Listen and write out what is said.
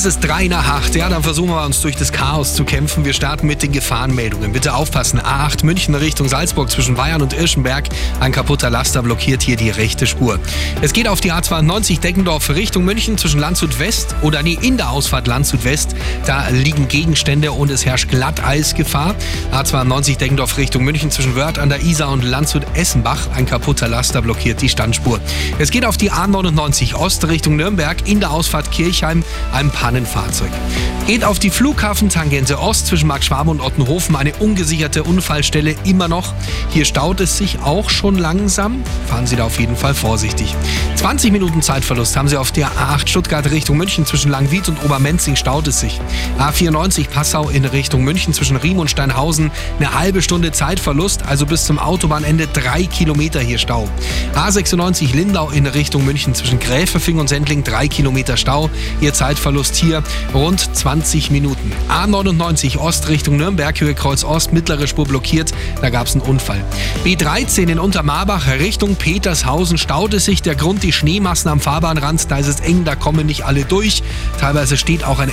Es ist drei nach acht. Ja, dann versuchen wir uns durch das Chaos zu kämpfen. Wir starten mit den Gefahrenmeldungen. Bitte aufpassen. A8 München Richtung Salzburg zwischen Bayern und Irschenberg. Ein kaputter Laster blockiert hier die rechte Spur. Es geht auf die A92 Deckendorf Richtung München zwischen Landshut West oder nee, in der Ausfahrt Landshut West. Da liegen Gegenstände und es herrscht Glatteisgefahr. A92 Deckendorf Richtung München zwischen Wörth an der Isar und Landshut Essenbach. Ein kaputter Laster blockiert die Standspur. Es geht auf die A99 Ost Richtung Nürnberg in der Ausfahrt Kirchheim. Ein Pannenfahrzeug. Geht auf die Flughafentangente Ost zwischen Mark Schwabe und Ottenhofen eine ungesicherte Unfallstelle immer noch. Hier staut es sich auch schon langsam. Fahren Sie da auf jeden Fall vorsichtig. 20 Minuten Zeitverlust haben Sie auf der A8 Stuttgart Richtung München zwischen Langwied und Obermenzing staut es sich. A94 Passau in Richtung München zwischen Riem und Steinhausen eine halbe Stunde Zeitverlust, also bis zum Autobahnende drei Kilometer hier Stau. A96 Lindau in Richtung München zwischen Gräfefing und Sendling drei Kilometer Stau. Ihr Zeitverlust hier rund 20 Minuten. A99 Ost Richtung Nürnberg, Höhe Kreuz Ost, mittlere Spur blockiert, da gab es einen Unfall. B13 in Untermarbach Richtung Petershausen staut es sich. Der Grund die Schneemassen am Fahrbahnrand, da ist es eng, da kommen nicht alle durch. Teilweise steht auch ein